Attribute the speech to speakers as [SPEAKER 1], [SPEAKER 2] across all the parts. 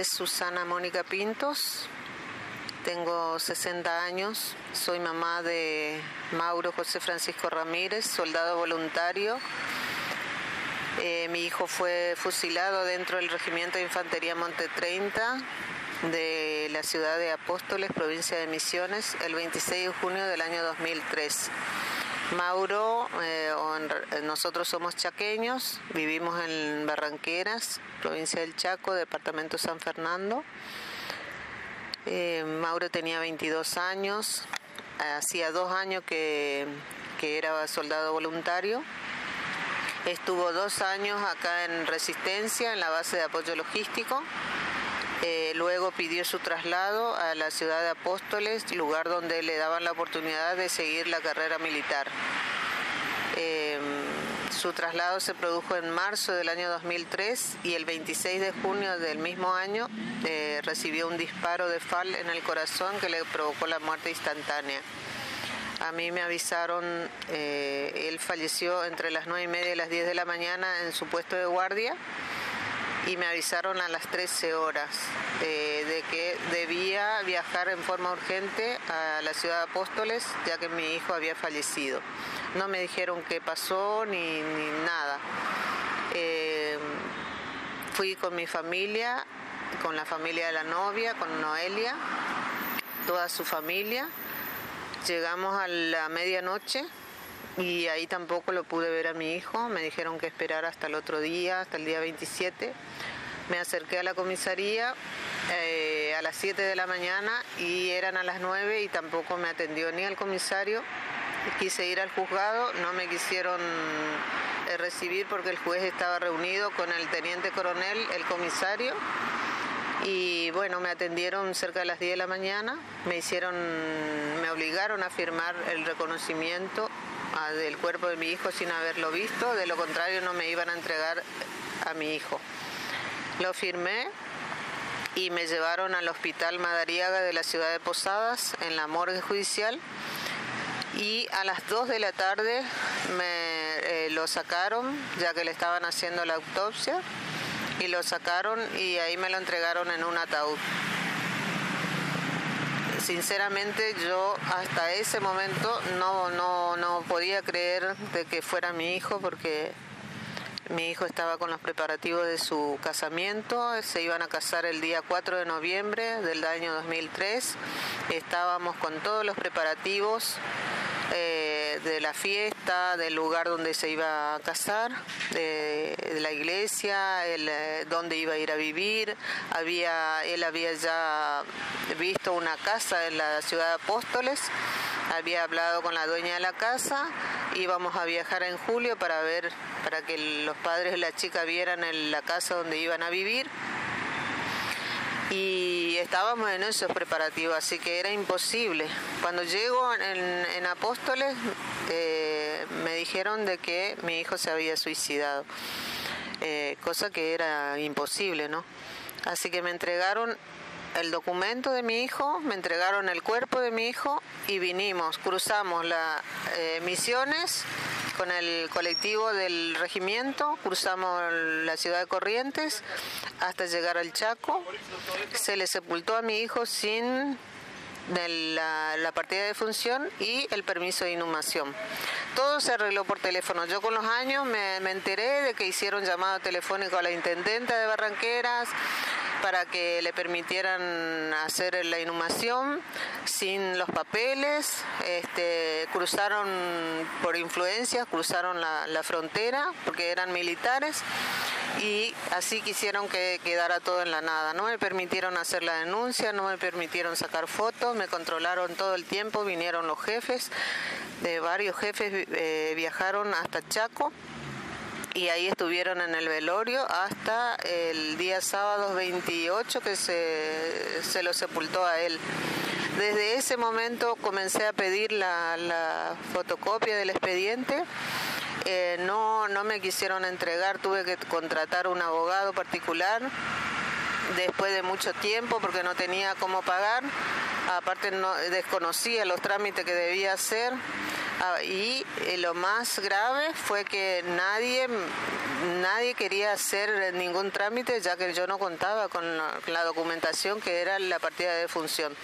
[SPEAKER 1] es Susana Mónica Pintos, tengo 60 años, soy mamá de Mauro José Francisco Ramírez, soldado voluntario. Eh, mi hijo fue fusilado dentro del Regimiento de Infantería Monte 30 de la ciudad de Apóstoles, provincia de Misiones, el 26 de junio del año 2003. Mauro, eh, nosotros somos chaqueños, vivimos en Barranqueras, provincia del Chaco, departamento San Fernando. Eh, Mauro tenía 22 años, hacía dos años que, que era soldado voluntario. Estuvo dos años acá en Resistencia, en la base de apoyo logístico. Eh, luego pidió su traslado a la ciudad de Apóstoles, lugar donde le daban la oportunidad de seguir la carrera militar. Em, su traslado se produjo en marzo del año 2003 y el 26 de junio del mismo año eh, recibió un disparo de FAL en el corazón que le provocó la muerte instantánea. A mí me avisaron, eh, él falleció entre las 9 y media y las 10 de la mañana en su puesto de guardia y me avisaron a las 13 horas eh, de que debía viajar en forma urgente a la ciudad de Apóstoles ya que mi hijo había fallecido. No me dijeron qué pasó ni, nada. Eh, fui con mi familia, con la familia de la novia, con Noelia, toda su familia. Llegamos a la medianoche y ahí tampoco lo pude ver a mi hijo, me dijeron que esperara hasta el otro día, hasta el día 27. Me acerqué a la comisaría eh, a las 7 de la mañana y eran a las 9 y tampoco me atendió ni el comisario. Quise ir al juzgado, no me quisieron eh, recibir porque el juez estaba reunido con el teniente coronel, el comisario. Y bueno, me atendieron cerca de las 10 de la mañana, me hicieron, me obligaron a firmar el reconocimiento del cuerpo de mi hijo sin haberlo visto, de lo contrario no me iban a entregar a mi hijo. Lo firmé y me llevaron al hospital Madariaga de la ciudad de Posadas, en la morgue judicial, y a las 2 de la tarde me eh, lo sacaron, ya que le estaban haciendo la autopsia, y lo sacaron y ahí me lo entregaron en un ataúd sinceramente yo hasta ese momento no, no, no podía creer de que fuera mi hijo porque mi hijo estaba con los preparativos de su casamiento, se iban a casar el día 4 de noviembre del año 2003, estábamos con todos los preparativos eh, de la fiesta, del lugar donde se iba a casar, de, la iglesia, el, eh, donde iba a ir a vivir. Había, él había ya visto una casa en la ciudad de Apóstoles, había hablado con la dueña de la casa, íbamos a viajar en julio para ver, para que los padres de la chica vieran la casa donde iban a vivir y estábamos en esos preparativos, así que era imposible. Cuando llego en, Apóstoles eh, me dijeron de que mi hijo se había suicidado, eh, cosa que era imposible, ¿no? Así que me entregaron el documento de mi hijo, me entregaron el cuerpo de mi hijo y vinimos, cruzamos las eh, misiones con el colectivo del regimiento, cruzamos la ciudad de Corrientes hasta llegar al Chaco. Se le sepultó a mi hijo sin la, partida de función y el permiso de inhumación. Todo se arregló por teléfono. Yo con los años me, me enteré de que hicieron llamado telefónico a la intendenta de Barranqueras, para que le permitieran hacer la inhumación sin los papeles, este, cruzaron por influencia, cruzaron la, frontera porque eran militares y así quisieron que quedara todo en la nada. No me permitieron hacer la denuncia, no me permitieron sacar fotos, me controlaron todo el tiempo, vinieron los jefes, de varios jefes eh, viajaron hasta Chaco y ahí estuvieron en el velorio hasta el día sábado 28 que se, se lo sepultó a él. Desde ese momento comencé a pedir la, fotocopia del expediente. Eh, no, no me quisieron entregar, tuve que contratar un abogado particular después de mucho tiempo porque no tenía cómo pagar. Aparte no, desconocía los trámites que debía hacer y eh, lo más grave fue que nadie, nadie quería hacer ningún trámite ya que yo no contaba con la, documentación que era la partida de función.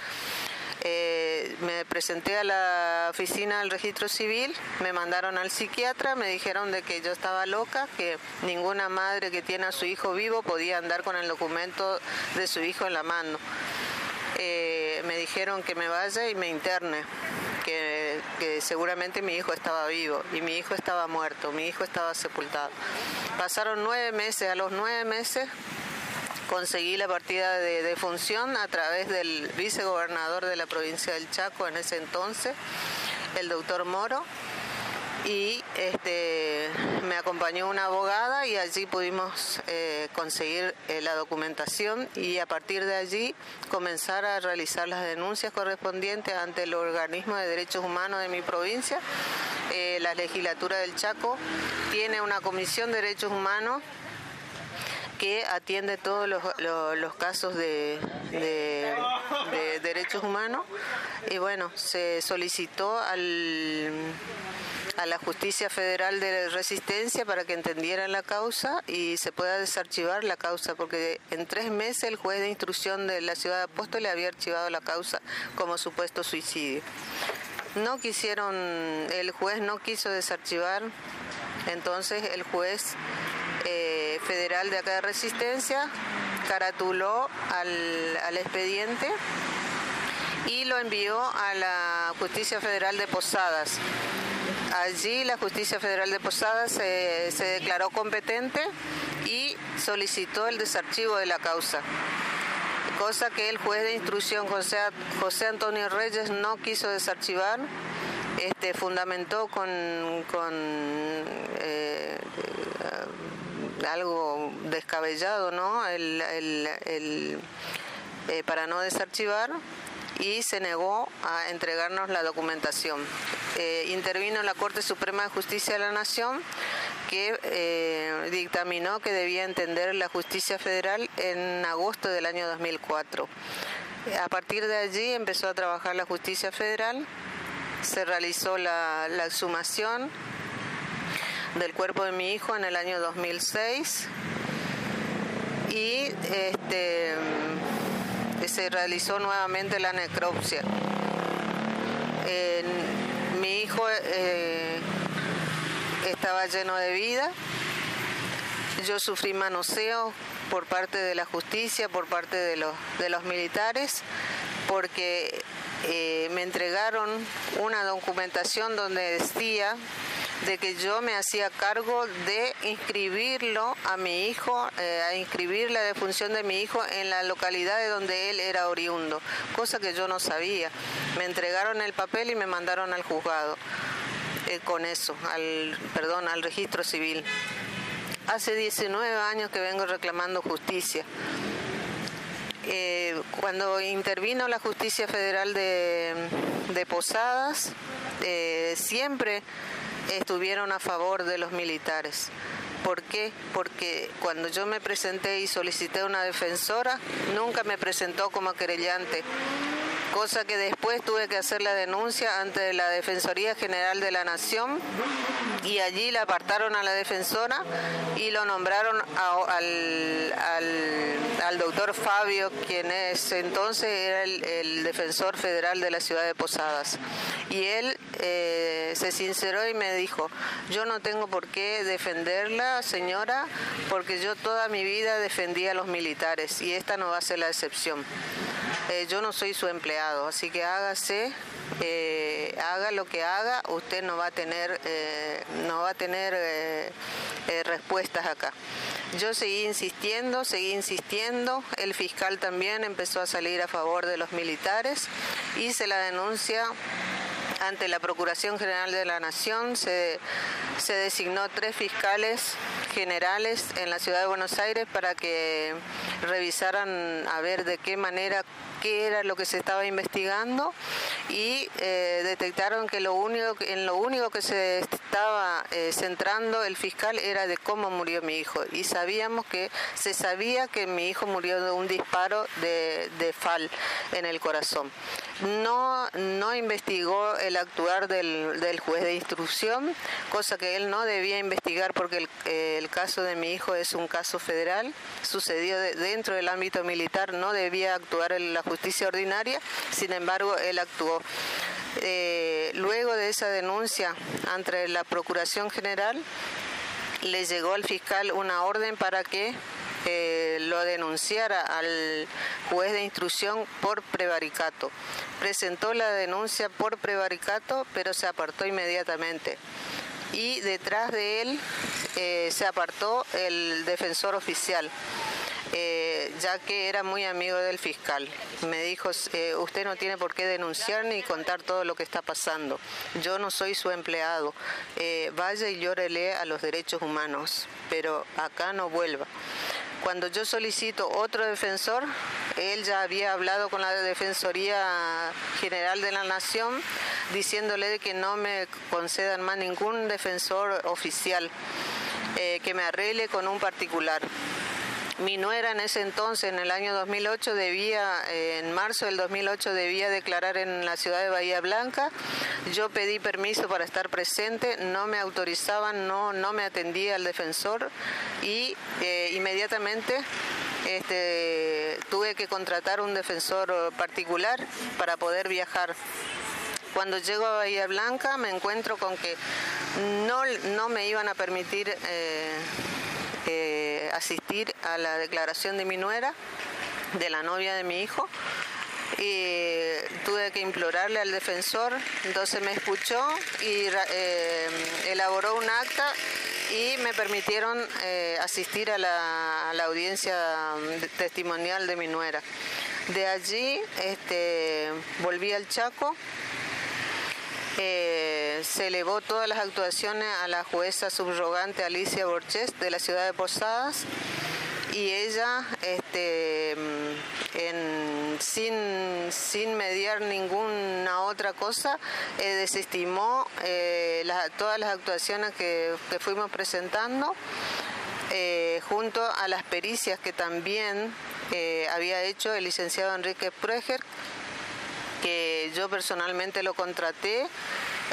[SPEAKER 1] Eh, me presenté a la oficina del registro civil, me mandaron al psiquiatra, me dijeron de que yo estaba loca, que ninguna madre que tiene a su hijo vivo podía andar con el documento de su hijo en la mano. Eh, me dijeron que me vaya y me interne, que, seguramente mi hijo estaba vivo y mi hijo estaba muerto, mi hijo estaba sepultado. Pasaron nueve meses, a los nueve meses conseguí la partida de, de función a través del vicegobernador de la provincia del Chaco en ese entonces, el doctor Moro y este, me acompañó una abogada y allí pudimos eh, conseguir eh, la documentación y a partir de allí comenzar a realizar las denuncias correspondientes ante el organismo de derechos humanos de mi provincia. Eh, la legislatura del Chaco tiene una comisión de derechos humanos que atiende todos los, casos de, de derechos humanos y bueno, se solicitó al a la Justicia Federal de Resistencia para que entendieran la causa y se pueda desarchivar la causa, porque en tres meses el juez de instrucción de la ciudad de Apóstoles había archivado la causa como supuesto suicidio. No quisieron, el juez no quiso desarchivar, entonces el juez eh, federal de acá de Resistencia caratuló al, al expediente y lo envió a la Justicia Federal de Posadas. Allí la Justicia Federal de Posadas se, declaró competente y solicitó el desarchivo de la causa cosa que el juez de instrucción José, Antonio Reyes no quiso desarchivar, este, fundamentó con, eh, algo descabellado, ¿no? Eh, para no desarchivar y se negó a entregarnos la documentación. Eh, intervino la Corte Suprema de Justicia de la Nación que eh, dictaminó que debía entender la justicia federal en agosto del año 2004. A partir de allí empezó a trabajar la justicia federal, se realizó la, la exhumación del cuerpo de mi hijo en el año 2006 y este se realizó nuevamente la necropsia. mi hijo eh, estaba lleno de vida. Yo sufrí manoseo por parte de la justicia, por parte de los, militares, porque eh, me entregaron una documentación donde decía de que yo me hacía cargo de inscribirlo a mi hijo, eh, a inscribir la defunción de mi hijo en la localidad de donde él era oriundo, cosa que yo no sabía. Me entregaron el papel y me mandaron al juzgado eh, con eso, al, perdón, al registro civil. Hace 19 años que vengo reclamando justicia. Eh, cuando intervino la Justicia Federal de, de Posadas, siempre estuvieron a favor de los militares. ¿Por qué? Porque cuando yo me presenté y solicité una defensora, nunca me presentó como querellante cosa que después tuve que hacer la denuncia ante la Defensoría General de la Nación y allí la apartaron a la defensora y lo nombraron al, al, doctor Fabio, quien es entonces era el, defensor federal de la ciudad de Posadas. Y él eh, se sinceró y me dijo, yo no tengo por qué defenderla, señora, porque yo toda mi vida defendí a los militares y esta no va a ser la excepción. Eh, yo no soy su empleado, así que hágase, eh, haga lo que haga, usted no va a tener, eh, no va a tener respuestas acá. Yo seguí insistiendo, seguí insistiendo, el fiscal también empezó a salir a favor de los militares, hice la denuncia ante la Procuración General de la Nación, se, se designó tres fiscales generales en la ciudad de Buenos Aires para que revisaran a ver de qué manera qué era lo que se estaba investigando y eh, detectaron que lo único en lo único que se estaba eh, centrando el fiscal era de cómo murió mi hijo. Y sabíamos que se sabía que mi hijo murió de un disparo de, de fal en el corazón. No no investigó el actuar del, del, juez de instrucción cosa que él no debía investigar porque el, eh, el caso de mi hijo es un caso federal sucedió de, dentro del ámbito militar no debía actuar en la justicia ordinaria, sin embargo, él actuó. Eh, luego de esa denuncia ante la Procuración General, le llegó al fiscal una orden para que eh, lo denunciara al juez de instrucción por prevaricato. Presentó la denuncia por prevaricato, pero se apartó inmediatamente. Y detrás de él eh, se apartó el defensor oficial. Eh, ya que era muy amigo del fiscal. Me dijo, eh, usted no tiene por qué denunciar ni contar todo lo que está pasando. Yo no soy su empleado. Eh, vaya y llórele a los derechos humanos, pero acá no vuelva. Cuando yo solicito otro defensor, él ya había hablado con la Defensoría General de la Nación diciéndole que no me concedan más ningún defensor oficial, que me arregle con un particular. Mi nuera en ese entonces, en el año 2008, debía, eh, en marzo del 2008, debía declarar en la ciudad de Bahía Blanca. Yo pedí permiso para estar presente, no me autorizaban, no, no me atendía el defensor y eh, inmediatamente este, tuve que contratar un defensor particular para poder viajar. Cuando llego a Bahía Blanca me encuentro con que no, no me iban a permitir eh, eh, asistir a la declaración de mi nuera, de la novia de mi hijo. Y tuve que implorarle al defensor, entonces me escuchó y eh, elaboró un acta y me permitieron eh, asistir a la, a la, audiencia testimonial de mi nuera. De allí este, volví al Chaco eh, se elevó todas las actuaciones a la jueza subrogante Alicia Borges de la ciudad de Posadas y ella este, sin, sin, mediar ninguna otra cosa eh, desestimó eh, todas las actuaciones que, fuimos presentando junto a las pericias que también había hecho el licenciado Enrique Prueger que yo personalmente lo contraté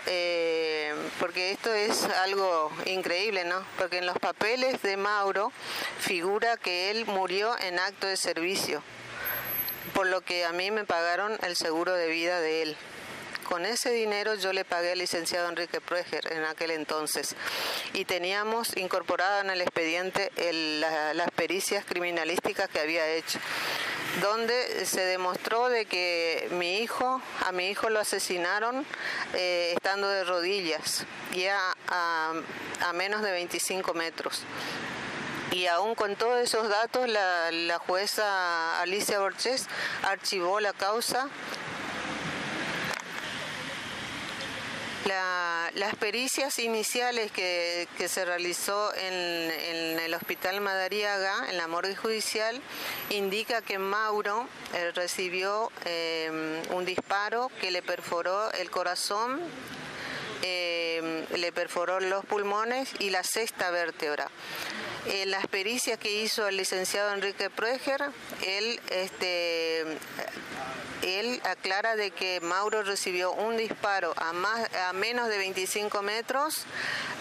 [SPEAKER 1] eh, porque esto es algo increíble, ¿no? Porque en los papeles de Mauro figura que él murió en acto de servicio, por lo que a mí me pagaron el seguro de vida de él. Con ese dinero yo le pagué al licenciado Enrique Prueger en aquel entonces y teníamos incorporado en el expediente las pericias criminalísticas que había hecho donde se demostró de que mi hijo, a mi hijo lo asesinaron eh, estando de rodillas, ya a, menos de 25 metros. Y aún con todos esos datos, la, la jueza Alicia Borges archivó la causa las pericias iniciales que, se realizó en, el Hospital Madariaga, en la morgue judicial, indica que Mauro eh, recibió eh, un disparo que le perforó el corazón, eh, le perforó los pulmones y la sexta vértebra. En las pericias que hizo el licenciado Enrique Prueger, él este, él aclara de que Mauro recibió un disparo a, más, a menos de 25 metros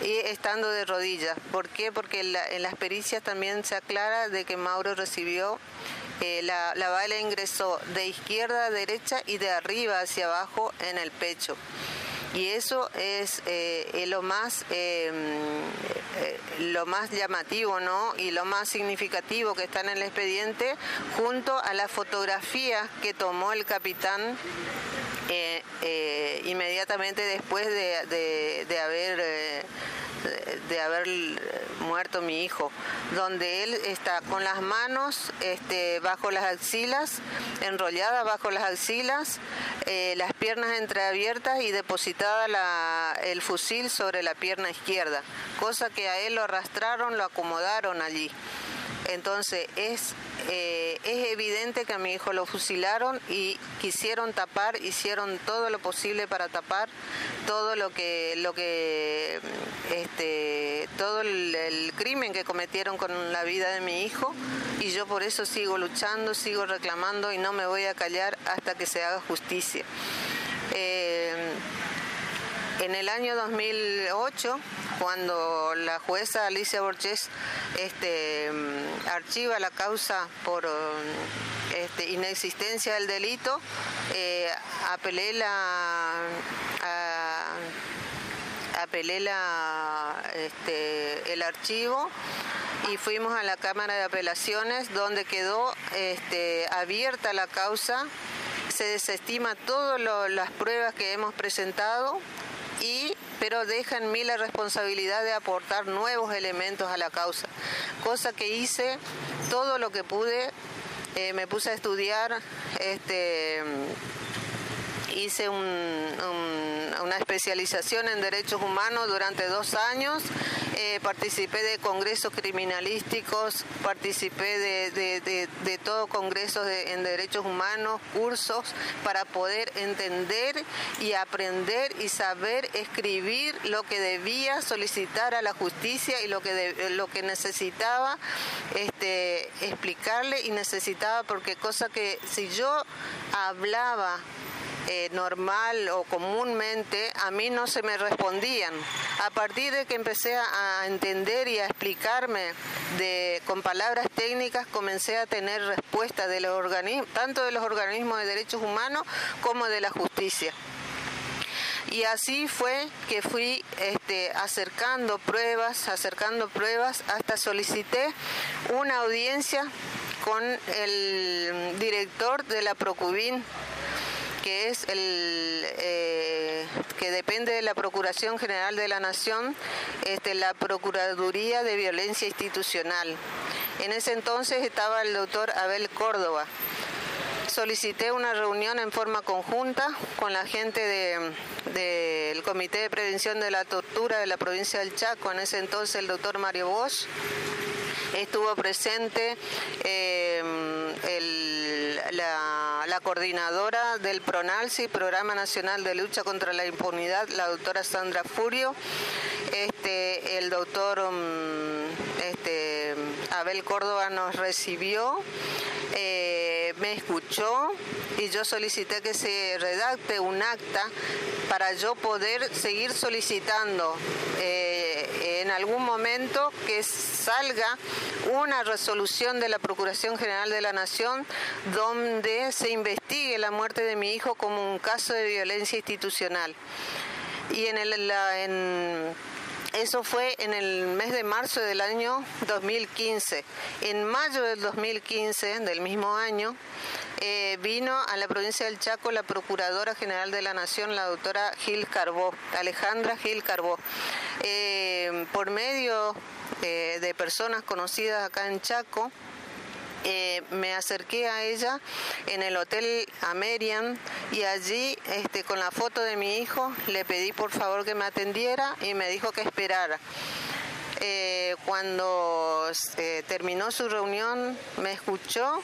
[SPEAKER 1] y estando de rodillas. ¿Por qué? Porque en, las pericias también se aclara de que Mauro recibió eh, la bala ingresó de izquierda a derecha y de arriba hacia abajo en el pecho y eso es eh, lo más eh, eh, lo más llamativo ¿no? y lo más significativo que está en el expediente junto a la fotografía que tomó el capitán inmediatamente después de, haber de haber muerto mi hijo, donde él está con las manos este, bajo las axilas, enrolladas bajo las axilas, eh, las piernas entreabiertas y depositada la, el fusil sobre la pierna izquierda, cosa que a él lo arrastraron, lo acomodaron allí. Entonces es, eh, es evidente que a mi hijo lo fusilaron y quisieron tapar, hicieron todo lo posible para tapar todo lo que, lo que, este, todo el, crimen que cometieron con la vida de mi hijo y yo por eso sigo luchando, sigo reclamando y no me voy a callar hasta que se haga justicia. Eh, en el año 2008 cuando la jueza Alicia Borges este, mm, archiva la causa por este, inexistencia del delito, eh, apelé la apelé la, este, el archivo y fuimos a la Cámara de Apelaciones donde quedó abierta la causa, se desestima todas las pruebas que hemos presentado y pero deja en mí la responsabilidad de aportar nuevos elementos a la causa, cosa que hice todo lo que pude, eh, me puse a estudiar, este, hice una especialización en derechos humanos durante dos años. Eh, participé de congresos criminalísticos, participé de, todo congresos en derechos humanos, cursos, para poder entender y aprender y saber escribir lo que debía solicitar a la justicia y lo que, lo que necesitaba este, explicarle y necesitaba, porque cosa que si yo hablaba eh, normal o comúnmente, a mí no se me respondían. A partir de que empecé a entender y a explicarme de, con palabras técnicas, comencé a tener respuesta de los organismos, tanto de los organismos de derechos humanos como de la justicia. Y así fue que fui este, acercando pruebas, acercando pruebas, hasta solicité una audiencia con el director de la Procubín que es el eh, que depende de la Procuración General de la Nación, este, la Procuraduría de Violencia Institucional. En ese entonces estaba el doctor Abel Córdoba. Solicité una reunión en forma conjunta con la gente del Comité de Prevención de la Tortura de la provincia del Chaco, en ese entonces el doctor Mario Bosch. Estuvo presente eh, la la coordinadora del PRONALSI, Programa Nacional de Lucha contra la Impunidad, la doctora Sandra Furio, este, el doctor um, este, Abel Córdoba nos recibió, eh, me escuchó y yo solicité que se redacte un acta para yo poder seguir solicitando. Eh, en algún momento que salga una resolución de la Procuración General de la Nación donde se investigue la muerte de mi hijo como un caso de violencia institucional. Y en el, en, eso fue en el mes de marzo del año 2015. En mayo del 2015, del mismo año, eh, vino a la provincia del Chaco la Procuradora General de la Nación, la doctora Gil Carbó, Alejandra Gil Carbó. Eh, por medio eh, de personas conocidas acá en Chaco, eh, me acerqué a ella en el Hotel Amerian y allí este, con la foto de mi hijo le pedí por favor que me atendiera y me dijo que esperara. cuando terminó su reunión me escuchó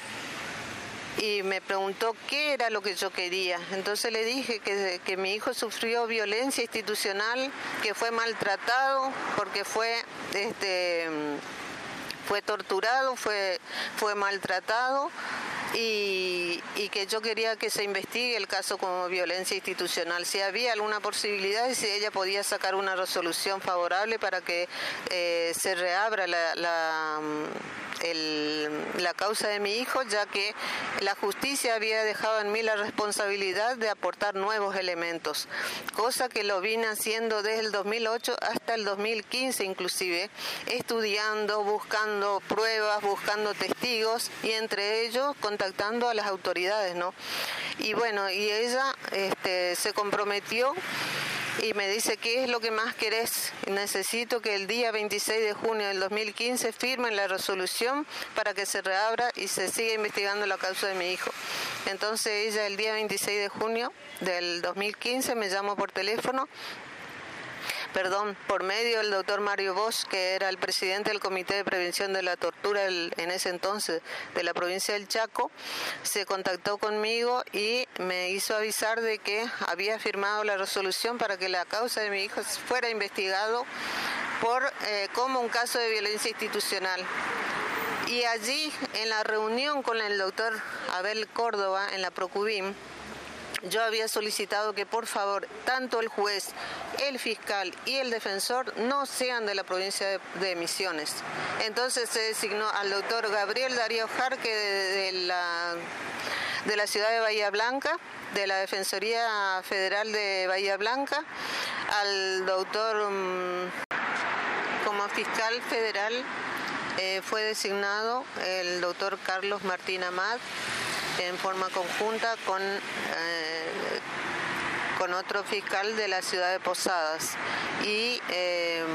[SPEAKER 1] y me preguntó qué era lo que yo quería. Entonces le dije que, que mi hijo sufrió violencia institucional, que fue maltratado porque fue este fue torturado, fue, fue maltratado y, y, que yo quería que se investigue el caso como violencia institucional, si había alguna posibilidad y si ella podía sacar una resolución favorable para que eh, se reabra la, la la causa de mi hijo, ya que la justicia había dejado en mí la responsabilidad de aportar nuevos elementos, cosa que lo vine haciendo desde el 2008 hasta el 2015 inclusive, estudiando, buscando pruebas, buscando testigos y entre ellos contactando a las autoridades, ¿no? Y bueno, y ella este, se comprometió y me dice, ¿qué es lo que más querés? Necesito que el día 26 de junio del 2015 firmen la resolución para que se reabra y se siga investigando la causa de mi hijo. Entonces ella el día 26 de junio del 2015 me llamó por teléfono perdón, por medio del doctor Mario Bosch, que era el presidente del Comité de Prevención de la Tortura en ese entonces de la provincia del Chaco, se contactó conmigo y me hizo avisar de que había firmado la resolución para que la causa de mi hijo fuera investigado por eh, como un caso de violencia institucional. Y allí, en la reunión con el doctor Abel Córdoba, en la Procubim, yo había solicitado que por favor tanto el juez, el fiscal y el defensor no sean de la provincia de, Misiones. Entonces se designó al doctor Gabriel Darío Jarque de, la, de la ciudad de Bahía Blanca, de la Defensoría Federal de Bahía Blanca, al doctor mm, como fiscal federal eh, fue designado el doctor Carlos Martín Amad en forma conjunta con, eh, con otro fiscal de la ciudad de Posadas y em,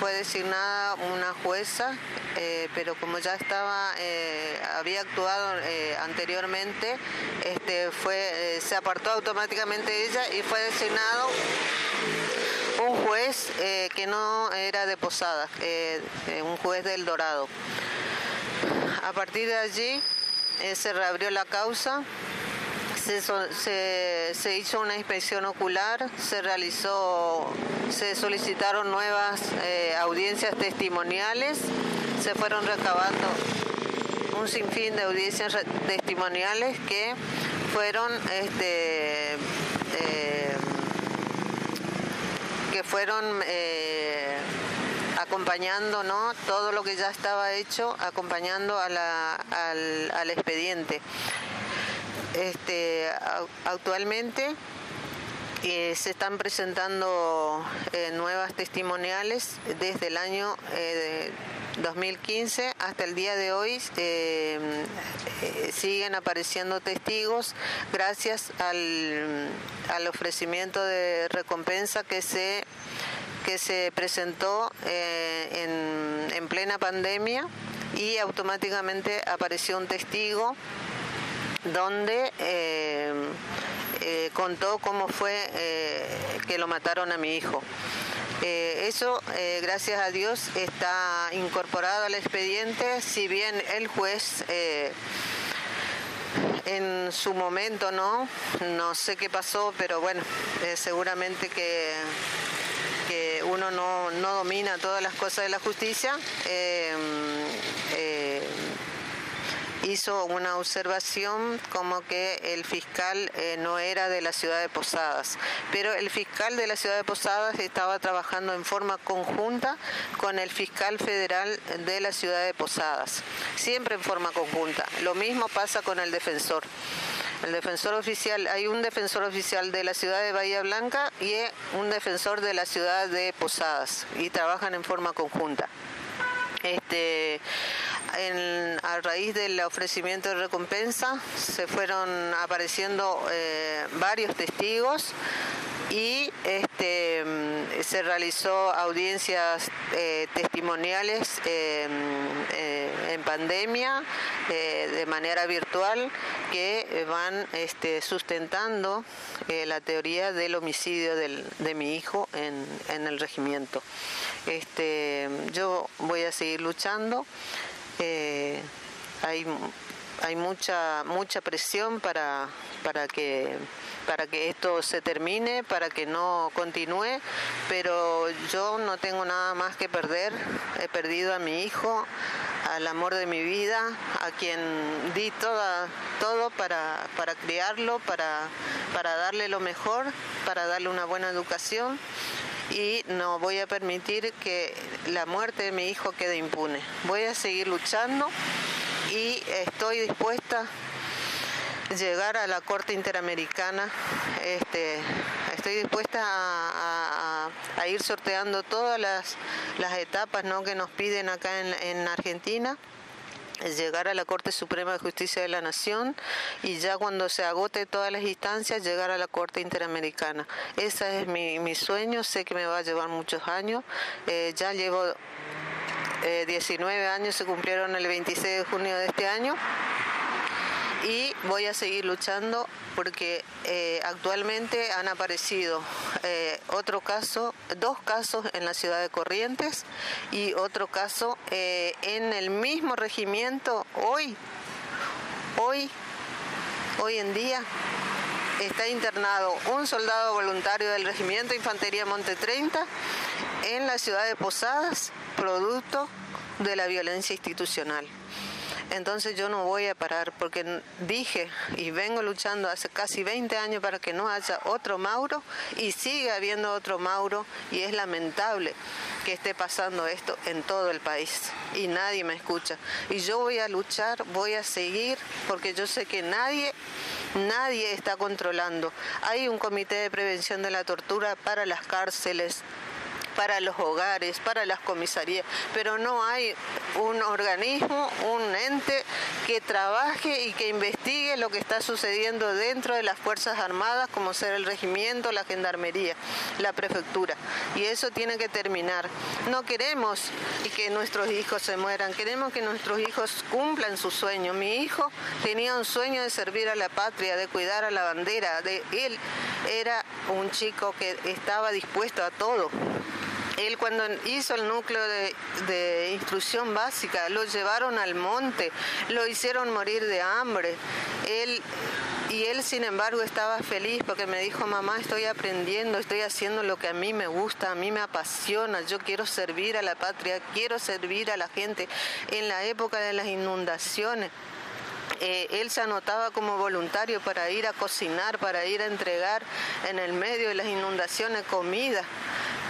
[SPEAKER 1] fue designada una jueza, eh, pero como ya estaba, eh, había actuado anteriormente, este, fue, se apartó automáticamente ella y fue designado un juez que no era de Posadas, un juez del Dorado. A partir de allí eh, se reabrió la causa, se, hizo una inspección ocular, se realizó, se solicitaron nuevas eh, audiencias testimoniales, se fueron recabando un sinfín de audiencias testimoniales que fueron este, eh, que fueron acompañando ¿no? todo lo que ya estaba hecho, acompañando al, expediente. Este, actualmente eh, se están presentando eh, nuevas testimoniales desde el año 2015 eh, hasta el día de hoy. siguen apareciendo testigos gracias al, al ofrecimiento de recompensa que se que se presentó eh, en, plena pandemia y automáticamente apareció un testigo donde eh, eh, contó cómo fue que lo mataron a mi hijo. eso, gracias a Dios, está incorporado al expediente, si bien el juez en su momento no, no sé qué pasó, pero bueno, seguramente que que uno no, domina todas las cosas de la justicia, eh, eh, hizo una observación como que el fiscal eh, no era de la ciudad de Posadas, pero el fiscal de la ciudad de Posadas estaba trabajando en forma conjunta con el fiscal federal de la ciudad de Posadas, siempre en forma conjunta. Lo mismo pasa con el defensor. El defensor oficial, hay un defensor oficial de la ciudad de Bahía Blanca y un defensor de la ciudad de Posadas y trabajan en forma conjunta. Este, a raíz del ofrecimiento de recompensa se fueron apareciendo eh, varios testigos y este, mm, se realizó audiencias eh, testimoniales eh, en pandemia de manera virtual que van este, sustentando la teoría del homicidio de mi hijo en, el regimiento. Este, yo voy a seguir luchando. Eh, hay hay mucha mucha presión para, para que para que esto se termine, para que no continúe, pero yo no tengo nada más que perder. He perdido a mi hijo, al amor de mi vida, a quien di toda, todo para, para criarlo, para, para darle lo mejor, para darle una buena educación y no voy a permitir que la muerte de mi hijo quede impune. Voy a seguir luchando y estoy dispuesta llegar a la Corte Interamericana. Este, estoy dispuesta a, ir sorteando todas las, etapas ¿no? que nos piden acá en, Argentina llegar a la Corte Suprema de Justicia de la Nación y ya cuando se agote todas las instancias llegar a la Corte Interamericana. Ese es mi, sueño, sé que me va a llevar muchos años, eh, ya llevo 19 eh, años, se cumplieron el 26 de junio de este año y voy a seguir luchando porque eh, actualmente han aparecido eh, otro caso, dos casos en la ciudad de Corrientes y otro caso eh, en el mismo regimiento hoy, hoy, hoy en día está internado un soldado voluntario del Regimiento de Infantería Monte 30 en la ciudad de Posadas, producto de la violencia institucional. Entonces yo no voy a parar porque dije y vengo luchando hace casi 20 años para que no haya otro Mauro y sigue habiendo otro Mauro y es lamentable que esté pasando esto en todo el país y nadie me escucha. Y yo voy a luchar, voy a seguir porque yo sé que nadie nadie está controlando. Hay un comité de prevención de la tortura para las cárceles, para los hogares, para las comisarías, pero no hay un organismo, un ente que trabaje y que investigue lo que está sucediendo dentro de las Fuerzas Armadas, como ser el regimiento, la gendarmería, la prefectura. Y eso tiene que terminar. No queremos que nuestros hijos se mueran, queremos que nuestros hijos cumplan su sueño. Mi hijo tenía un sueño de servir a la patria, de cuidar a la bandera, de él era un chico que estaba dispuesto a todo. Él cuando hizo el núcleo de, instrucción básica, lo llevaron al monte, lo hicieron morir de hambre. Él, y él, sin embargo, estaba feliz porque me dijo, mamá, estoy aprendiendo, estoy haciendo lo que a mí me gusta, a mí me apasiona, yo quiero servir a la patria, quiero servir a la gente en la época de las inundaciones. Eh, él se anotaba como voluntario para ir a cocinar, para ir a entregar en el medio de las inundaciones comida.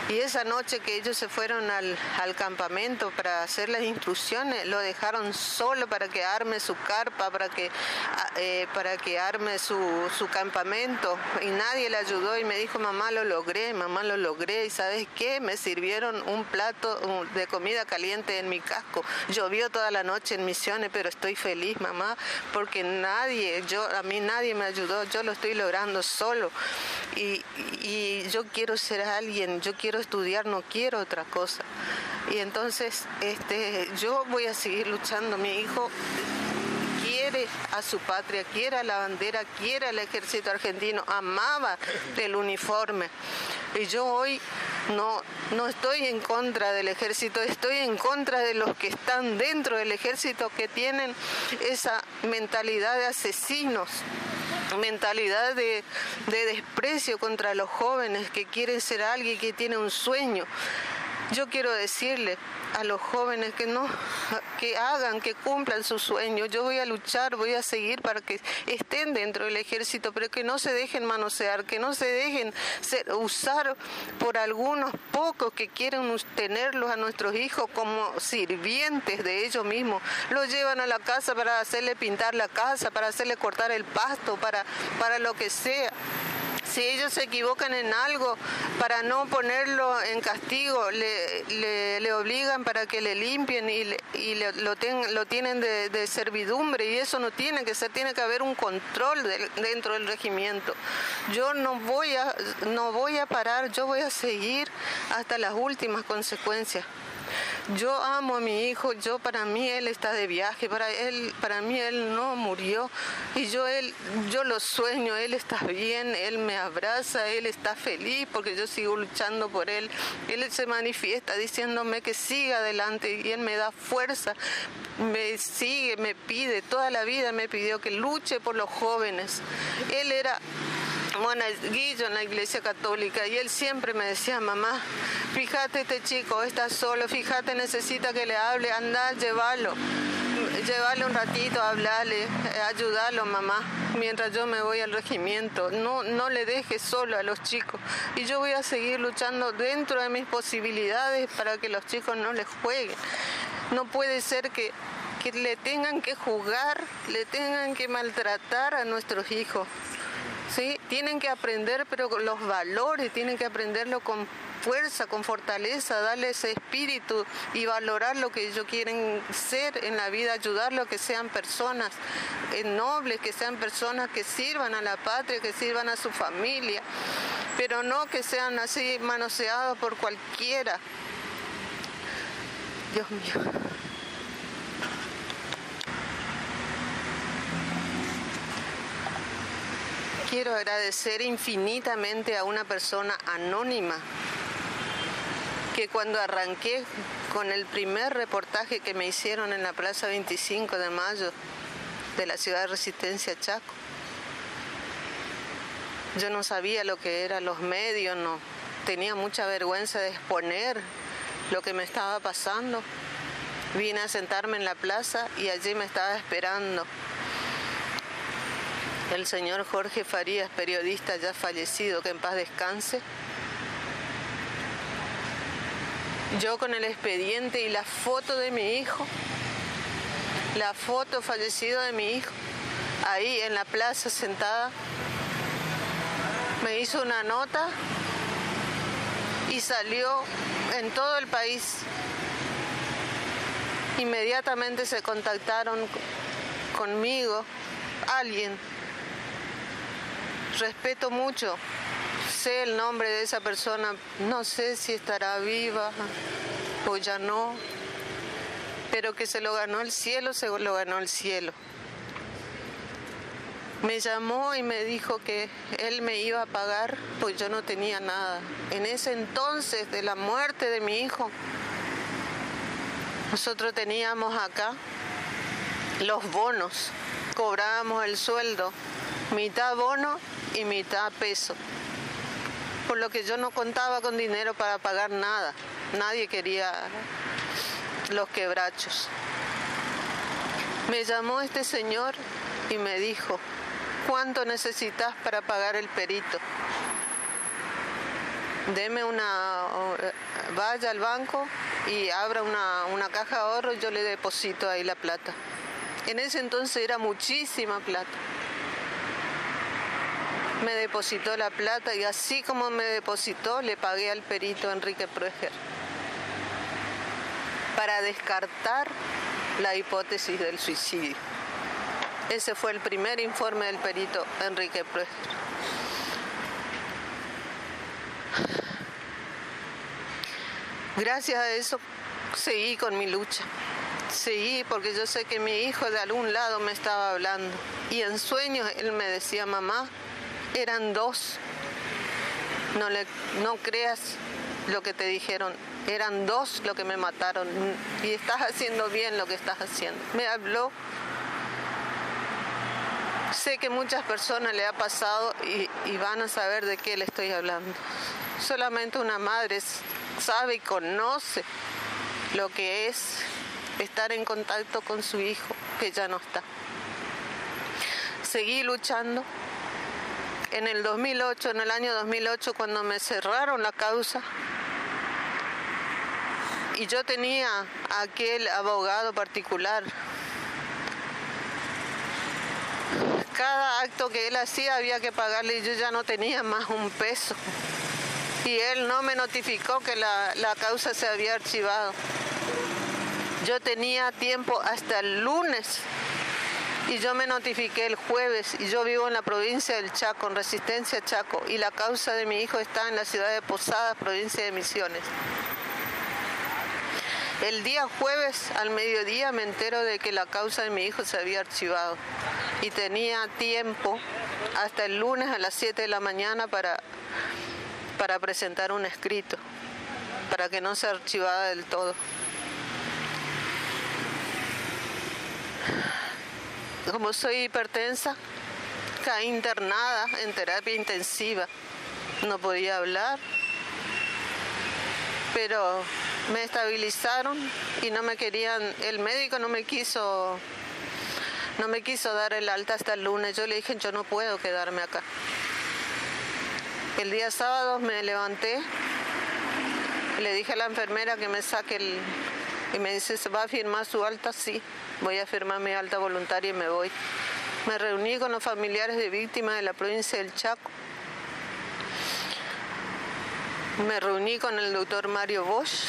[SPEAKER 1] Y esa noche que ellos se fueron al, campamento para hacer las instrucciones, lo dejaron solo para que arme su carpa, para que, ah, eh, para que arme su, su campamento. Y nadie le ayudó y me dijo, mamá lo logré, mamá lo logré. Y sabes qué, me sirvieron un plato de comida caliente en mi casco. Llovió toda la noche en misiones, pero estoy feliz, mamá, porque nadie, yo, a mí nadie me ayudó, yo lo estoy logrando solo. Y, y yo quiero ser alguien, yo quiero estudiar, no quiero otra cosa. Y entonces este, yo voy a seguir luchando. Mi hijo quiere a su patria, quiere a la bandera, quiere al ejército argentino, amaba el uniforme. Y yo hoy no, no estoy en contra del ejército, estoy en contra de los que están dentro del ejército que tienen esa mentalidad de asesinos mentalidad de, desprecio contra los jóvenes que quieren ser alguien que tiene un sueño. Yo quiero decirle a los jóvenes que no, que hagan, que cumplan su sueño. Yo voy a luchar, voy a seguir para que estén dentro del ejército, pero que no se dejen manosear, que no se dejen ser, usar por algunos pocos que quieren tenerlos a nuestros hijos como sirvientes de ellos mismos. Los llevan a la casa para hacerle pintar la casa, para hacerle cortar el pasto, para, para lo que sea si ellos se equivocan en algo, para no ponerlo en castigo, le, le, obligan para que le limpien y, y lo, lo tienen de, servidumbre y eso no tiene que ser, tiene que haber un control dentro del regimiento. Yo no voy, a, no voy a parar, yo voy a seguir hasta las últimas consecuencias. Yo amo a mi hijo, yo para mí él está de viaje, para él, para mí él no murió y yo él, yo lo sueño, él está bien, él me abraza, él está feliz porque yo sigo luchando por él. Él se manifiesta diciéndome que siga adelante y él me da fuerza, me sigue, me pide, toda la vida me pidió que luche por los jóvenes. Él era monaguillo en la iglesia católica y él siempre me decía, mamá, fíjate este chico, está solo, fíjate, necesita que le hable, anda, llévalo, llévalo un ratito, hablarle, eh, ayudarlo, mamá, mientras yo me voy al regimiento, no, no le dejes solo a los chicos y yo voy a seguir luchando dentro de mis posibilidades para que los chicos no les jueguen. No puede ser que que le tengan que jugar, le tengan que maltratar a nuestros hijos. ¿Sí? Tienen que aprender, pero los valores, tienen que aprenderlo con fuerza, con fortaleza, darle ese espíritu y valorar lo que ellos quieren ser en la vida, ayudarlo a que sean personas eh, nobles, que sean personas que sirvan a la patria, que sirvan a su familia, pero no que sean así manoseados por cualquiera. Dios mío. Quiero agradecer infinitamente a una persona anónima que cuando arranqué con el primer reportaje que me hicieron en la Plaza 25 de Mayo de la ciudad de Resistencia Chaco, yo no sabía lo que eran los medios, no tenía mucha vergüenza de exponer lo que me estaba pasando. Vine a sentarme en la plaza y allí me estaba esperando el señor Jorge Farías, periodista ya fallecido, que en paz descanse. Yo con el expediente y la foto de mi hijo, la foto fallecido de mi hijo, ahí en la plaza sentada, me hizo una nota y salió en todo el país. Inmediatamente se contactaron conmigo alguien respeto mucho. Sé el nombre de esa persona, no sé si estará viva o ya no, pero que se lo ganó el cielo, se lo ganó el cielo. Me llamó y me dijo que él me iba a pagar, pues yo no tenía nada. En ese entonces de la muerte de mi hijo, nosotros teníamos acá los bonos, cobrábamos el sueldo, mitad bono y mitad peso. Por lo que yo no contaba con dinero para pagar nada. Nadie quería los quebrachos. Me llamó este señor y me dijo, ¿cuánto necesitas para pagar el perito? Deme una, vaya al banco y abra una, una caja de ahorro y yo le deposito ahí la plata. En ese entonces era muchísima plata me depositó la plata y así como me depositó le pagué al perito Enrique Prueger para descartar la hipótesis del suicidio. Ese fue el primer informe del perito Enrique Prueger. Gracias a eso seguí con mi lucha. Seguí porque yo sé que mi hijo de algún lado me estaba hablando. Y en sueños él me decía, mamá, eran dos. No, le, no creas lo que te dijeron. Eran dos lo que me mataron. Y estás haciendo bien lo que estás haciendo. Me habló. Sé que muchas personas le ha pasado y, y van a saber de qué le estoy hablando. Solamente una madre sabe y conoce lo que es estar en contacto con su hijo que ya no está. Seguí luchando, en el 2008, en el año 2008, cuando me cerraron la causa, y yo tenía aquel abogado particular. Cada acto que él hacía había que pagarle y yo ya no tenía más un peso. Y él no me notificó que la, la causa se había archivado. Yo tenía tiempo hasta el lunes y yo me notifiqué el jueves y yo vivo en la provincia del Chaco, en Resistencia Chaco, y la causa de mi hijo está en la ciudad de Posadas, provincia de Misiones. El día jueves al mediodía me entero de que la causa de mi hijo se había archivado y tenía tiempo hasta el lunes a las 7 de la mañana para, para presentar un escrito, para que no se archivara del todo. Como soy hipertensa, caí internada en terapia intensiva. No podía hablar, pero me estabilizaron y no me querían, el médico no me quiso, no me quiso dar el alta hasta el lunes. Yo le dije, yo no puedo quedarme acá. El día sábado me levanté, le dije a la enfermera que me saque el, y me dice, ¿se va a firmar su alta? Sí, voy a firmar mi alta voluntaria y me voy. Me reuní con los familiares de víctimas de la provincia del Chaco. Me reuní con el doctor Mario Bosch.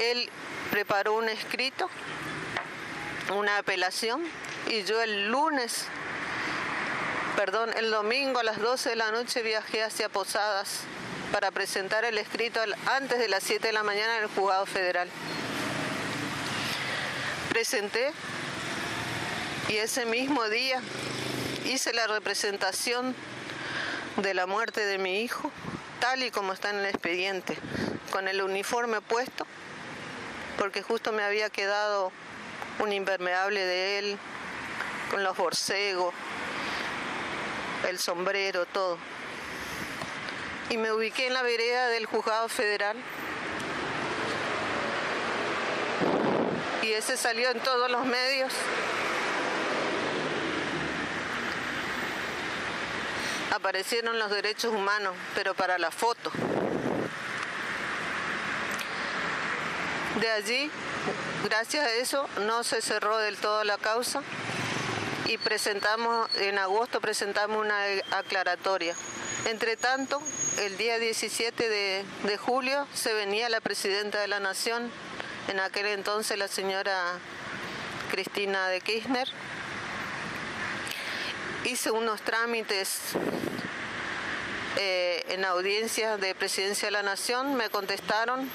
[SPEAKER 1] Él preparó un escrito, una apelación, y yo el lunes, perdón, el domingo a las 12 de la noche viajé hacia Posadas para presentar el escrito antes de las 7 de la mañana en el juzgado federal. Presenté y ese mismo día hice la representación de la muerte de mi hijo, tal y como está en el expediente, con el uniforme puesto, porque justo me había quedado un impermeable de él, con los borcegos, el sombrero, todo. Y me ubiqué en la vereda del juzgado federal. Y ese salió en todos los medios. aparecieron los derechos humanos, pero para la foto. De allí, gracias a eso, no se cerró del todo la causa y presentamos, en agosto presentamos una aclaratoria. Entre tanto, el día 17 de, de julio se venía la presidenta de la Nación, en aquel entonces la señora Cristina de Kirchner, hice unos trámites eh, en audiencia de Presidencia de la Nación, me contestaron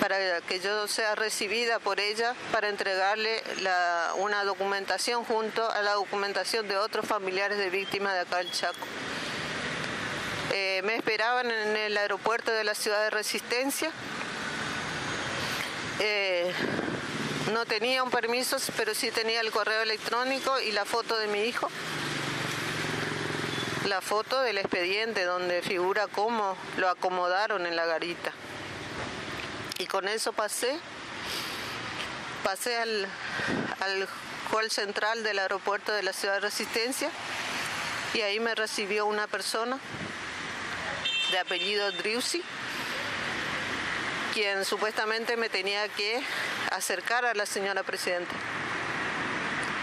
[SPEAKER 1] para que yo sea recibida por ella para entregarle una documentación junto a la documentación de otros familiares de víctimas de acá del Chaco. Eh, me esperaban en el aeropuerto de la ciudad de Resistencia. Eh, no tenía un permiso, pero sí tenía el correo electrónico y la foto de mi hijo la foto del expediente donde figura cómo lo acomodaron en la garita. Y con eso pasé, pasé al, al hall central del aeropuerto de la ciudad de Resistencia y ahí me recibió una persona de apellido Driussi, quien supuestamente me tenía que acercar a la señora presidenta.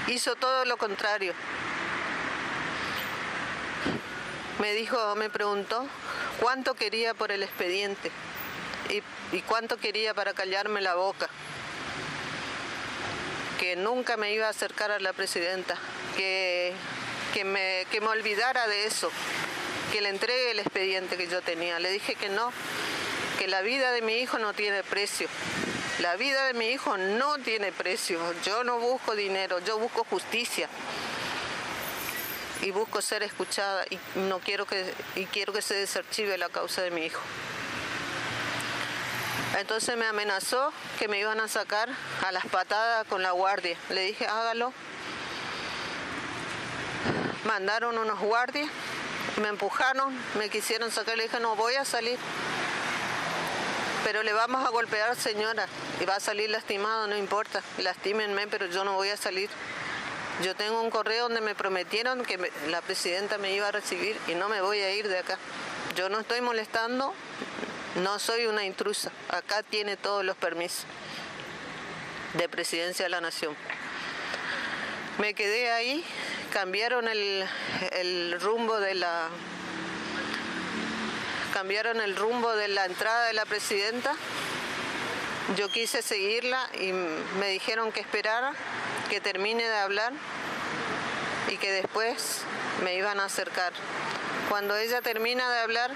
[SPEAKER 1] Hizo todo lo contrario me dijo, me preguntó cuánto quería por el expediente y, cuánto quería para callarme la boca. Que nunca me iba a acercar a la presidenta, que, que, me, que me olvidara de eso, que le entregue el expediente que yo tenía. Le dije que no, que la vida de mi hijo no tiene precio. La vida de mi hijo no tiene precio. Yo no busco dinero, yo busco justicia y busco ser escuchada y no quiero que y quiero que se desarchive la causa de mi hijo. Entonces me amenazó que me iban a sacar a las patadas con la guardia. Le dije, hágalo. Mandaron unos guardias, me empujaron, me quisieron sacar. Le dije, no voy a salir. Pero le vamos a golpear, señora, y va a salir lastimado, no importa. Lastímenme, pero yo no voy a salir. Yo tengo un correo donde me prometieron que la presidenta me iba a recibir y no me voy a ir de acá. Yo no estoy molestando, no soy una intrusa. Acá tiene todos los permisos de presidencia de la nación. Me quedé ahí, cambiaron el, rumbo de la cambiaron el rumbo de la entrada de la presidenta. Yo quise seguirla y me dijeron que esperara que termine de hablar y que después me iban a acercar. Cuando ella termina de hablar,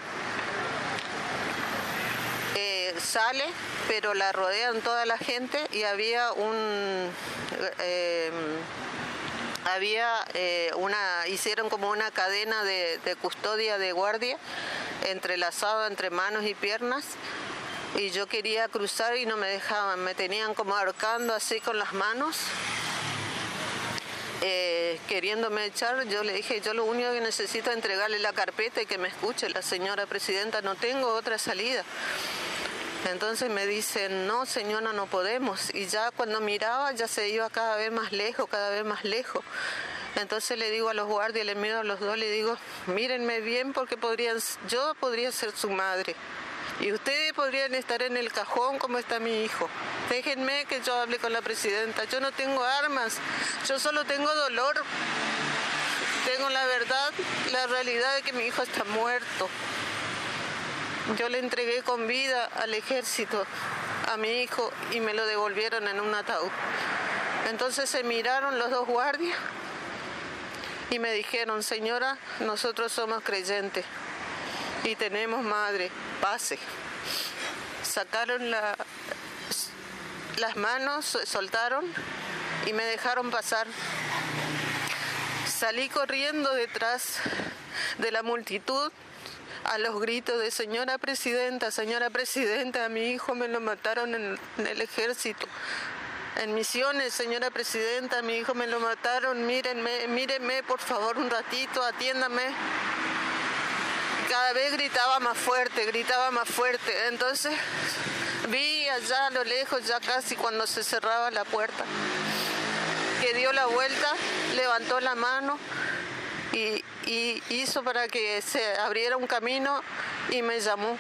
[SPEAKER 1] eh, sale, pero la rodean toda la gente y había un... Eh, había eh, una, hicieron como una cadena de, de custodia de guardia entrelazada entre manos y piernas y yo quería cruzar y no me dejaban, me tenían como ahorcando así con las manos eh, queriéndome echar, yo le dije, yo lo único que necesito es entregarle la carpeta y que me escuche la señora presidenta, no tengo otra salida. Entonces me dicen, no señora, no podemos. Y ya cuando miraba ya se iba cada vez más lejos, cada vez más lejos. Entonces le digo a los guardias, le miro a los dos, le digo, mírenme bien porque yo podría ser su madre. Y ustedes podrían estar en el cajón como está mi hijo. Déjenme que yo hable con la presidenta. Yo no tengo armas, yo solo tengo dolor. Tengo la verdad, la realidad de que mi hijo está muerto. Yo le entregué con vida al ejército a mi hijo y me lo devolvieron en un ataúd. Entonces se miraron los dos guardias y me dijeron, señora, nosotros somos creyentes y tenemos madre, pase. Sacaron las manos, soltaron y me dejaron pasar. Salí corriendo detrás de la multitud a los gritos de señora presidenta, señora presidenta, a mi hijo me lo mataron en, el ejército. En misiones, señora presidenta, mi hijo me lo mataron, mírenme, mírenme por favor un ratito, atiéndame. Cada vez gritaba más fuerte, gritaba más fuerte. Entonces vi allá a lo lejos, ya casi cuando se cerraba la puerta, que dio la vuelta, levantó la mano y, hizo para que se abriera un camino y me llamó.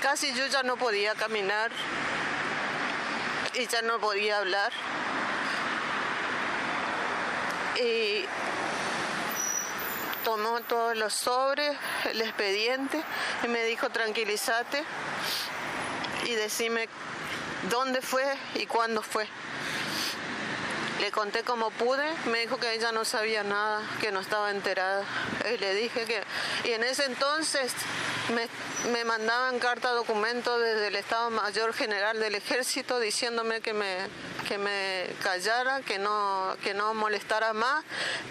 [SPEAKER 1] Casi yo ya no podía caminar y ya no podía hablar. Y tomó todos los sobres, el expediente, y me dijo tranquilízate y decime dónde fue y cuándo fue. Le conté como pude, me dijo que ella no sabía nada, que no estaba enterada. Y le dije que... Y en ese entonces me, mandaban carta documento desde el Estado Mayor General del Ejército diciéndome que me, que me callara, que no, que no molestara más,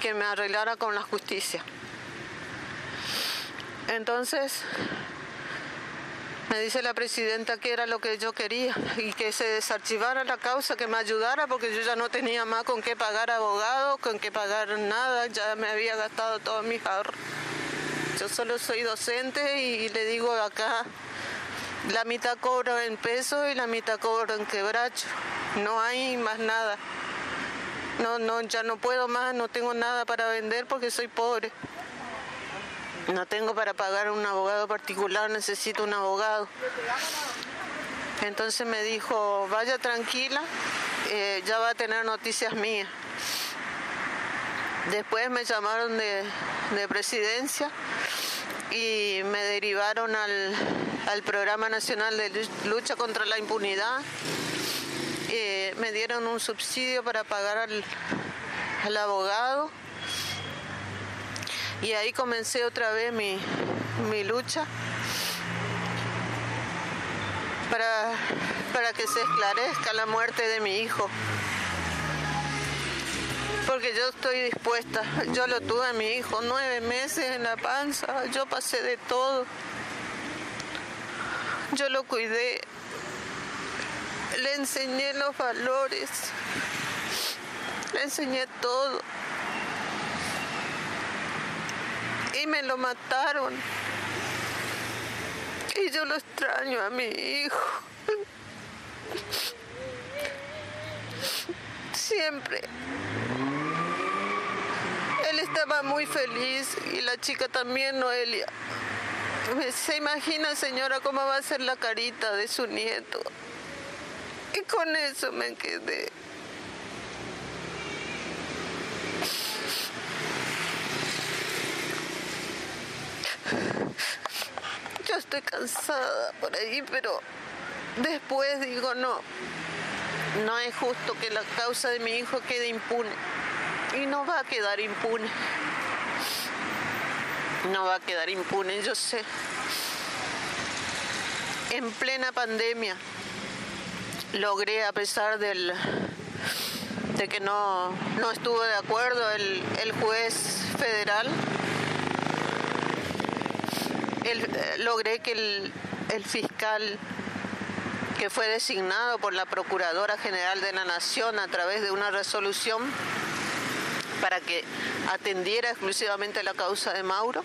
[SPEAKER 1] que me arreglara con la justicia. Entonces, me dice la presidenta que era lo que yo quería y que se desarchivara la causa, que me ayudara porque yo ya no tenía más con qué pagar abogado, con qué pagar nada, ya me había gastado todos mis ahorros. Yo solo soy docente y le digo acá, la mitad cobro en peso y la mitad cobro en quebracho. No hay más nada. No, no, ya no puedo más, no tengo nada para vender porque soy pobre. No tengo para pagar un abogado particular, necesito un abogado. Entonces me dijo, vaya tranquila, eh, ya va a tener noticias mías. Después me llamaron de, presidencia y me derivaron al, Programa Nacional de Lucha contra la Impunidad. Eh, me dieron un subsidio para pagar al abogado y ahí comencé otra vez mi, lucha para, para que se esclarezca la muerte de mi hijo. Porque yo estoy dispuesta. Yo lo tuve a mi hijo nueve meses en la panza. Yo pasé de todo. Yo lo cuidé. Le enseñé los valores. Le enseñé todo. Y me lo mataron. Y yo lo extraño a mi hijo. Siempre. Él estaba muy feliz y la chica también, Noelia. Se imagina, señora, cómo va a ser la carita de su nieto. Y con eso me quedé. Estoy cansada por ahí, pero después digo, no, no es justo que la causa de mi hijo quede impune. Y no va a quedar impune. No va a quedar impune, yo sé. En plena pandemia logré, a pesar del, de que no, no estuvo de acuerdo el, el juez federal, eh, logré que el, fiscal que fue designado por la Procuradora General de la Nación a través de una resolución para que atendiera exclusivamente la causa de Mauro.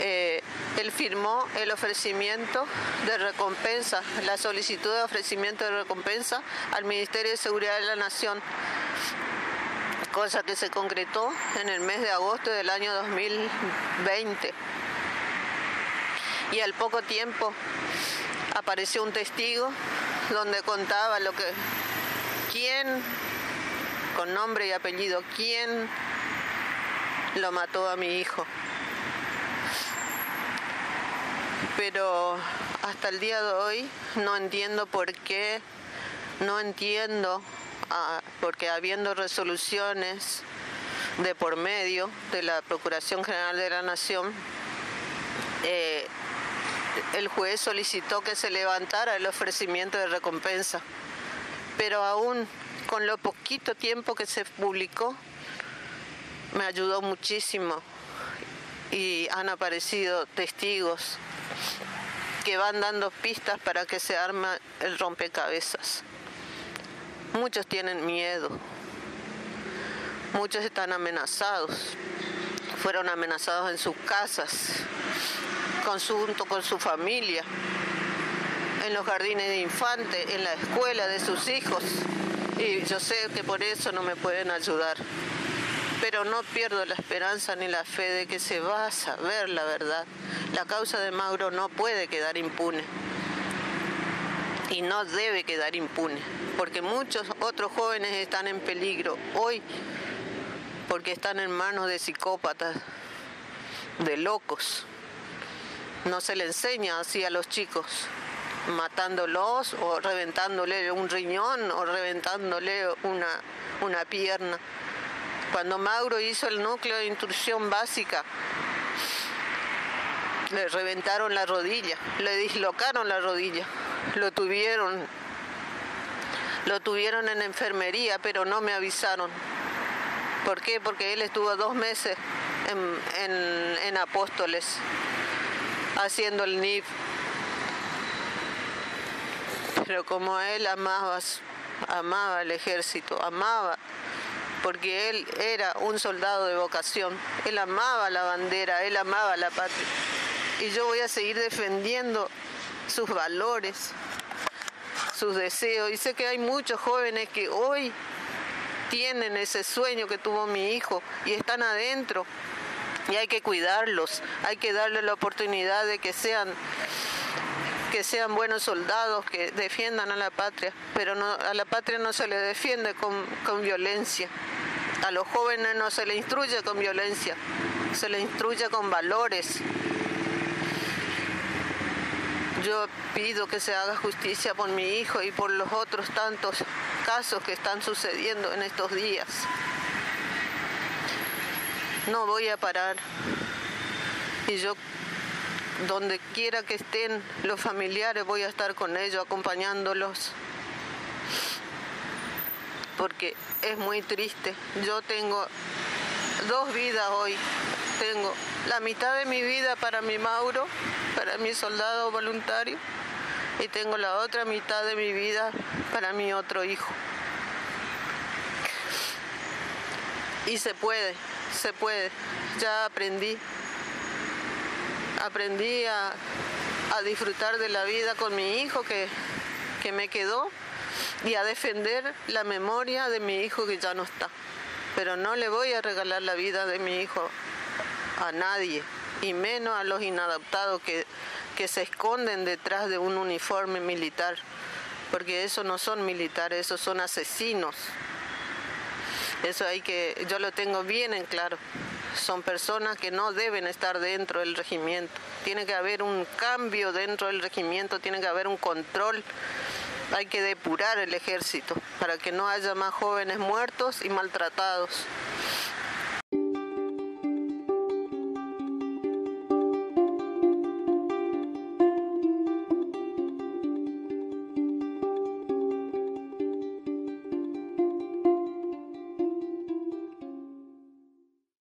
[SPEAKER 1] Eh, él firmó el ofrecimiento de recompensa, la solicitud de ofrecimiento de recompensa al Ministerio de Seguridad de la Nación, cosa que se concretó en el mes de agosto del año 2020. Y al poco tiempo apareció un testigo donde contaba lo que quién con nombre y apellido quién lo mató a mi hijo. Pero hasta el día de hoy no entiendo por qué, no entiendo, ah, porque habiendo resoluciones de por medio de la Procuración General de la Nación, eh, el juez solicitó que se levantara el ofrecimiento de recompensa, pero aún con lo poquito tiempo que se publicó, me ayudó muchísimo y han aparecido testigos que van dando pistas para que se arme el rompecabezas. Muchos tienen miedo, muchos están amenazados, fueron amenazados en sus casas, junto con su familia, en los jardines de infantes, en la escuela de sus hijos. Y yo sé que por eso no me pueden ayudar. Pero no pierdo la esperanza ni la fe de que se va a saber la verdad. La causa de Mauro no puede quedar impune. Y no debe quedar impune. Porque muchos otros jóvenes están en peligro hoy porque están en manos de psicópatas, de locos. No se le enseña así a los chicos matándolos o reventándole un riñón o reventándole una, una pierna. Cuando Mauro hizo el núcleo de instrucción básica, le reventaron la rodilla, le dislocaron la rodilla, lo tuvieron, lo tuvieron en enfermería, pero no me avisaron. ¿Por qué? Porque él estuvo dos meses en, en, en Apóstoles haciendo el NIF pero como él amaba, amaba el ejército, amaba, porque él era un soldado de vocación, él amaba la bandera, él amaba la patria. Y yo voy a seguir defendiendo sus valores, sus deseos. Y sé que hay muchos jóvenes que hoy tienen ese sueño que tuvo mi hijo y están adentro. Y hay que cuidarlos, hay que darles la oportunidad de que sean que sean buenos soldados, que defiendan a la patria, pero a la patria no se le defiende con, con violencia. A los jóvenes no se le instruye con violencia, se le instruye con valores. Yo pido que se haga justicia por mi hijo y por los otros tantos casos que están sucediendo en estos días. No voy a parar. Y yo donde quiera que estén los familiares voy a estar con ellos, acompañándolos. Porque es muy triste. Yo tengo dos vidas hoy. Tengo la mitad de mi vida para mi Mauro, para mi soldado voluntario, y tengo la otra mitad de mi vida para mi otro hijo. Y se puede, se puede. Ya aprendí aprendí a, disfrutar de la vida con mi hijo que, que me quedó y a defender la memoria de mi hijo que ya no está. Pero no le voy a regalar la vida de mi hijo a nadie, y menos a los inadaptados que, que se esconden detrás de un uniforme militar, porque esos no son militares, esos son asesinos. Eso hay que, yo lo tengo bien en claro son personas que no deben estar dentro del regimiento. Tiene que haber un cambio dentro del regimiento, tiene que haber un control. Hay que depurar el ejército para que no haya más jóvenes muertos y maltratados.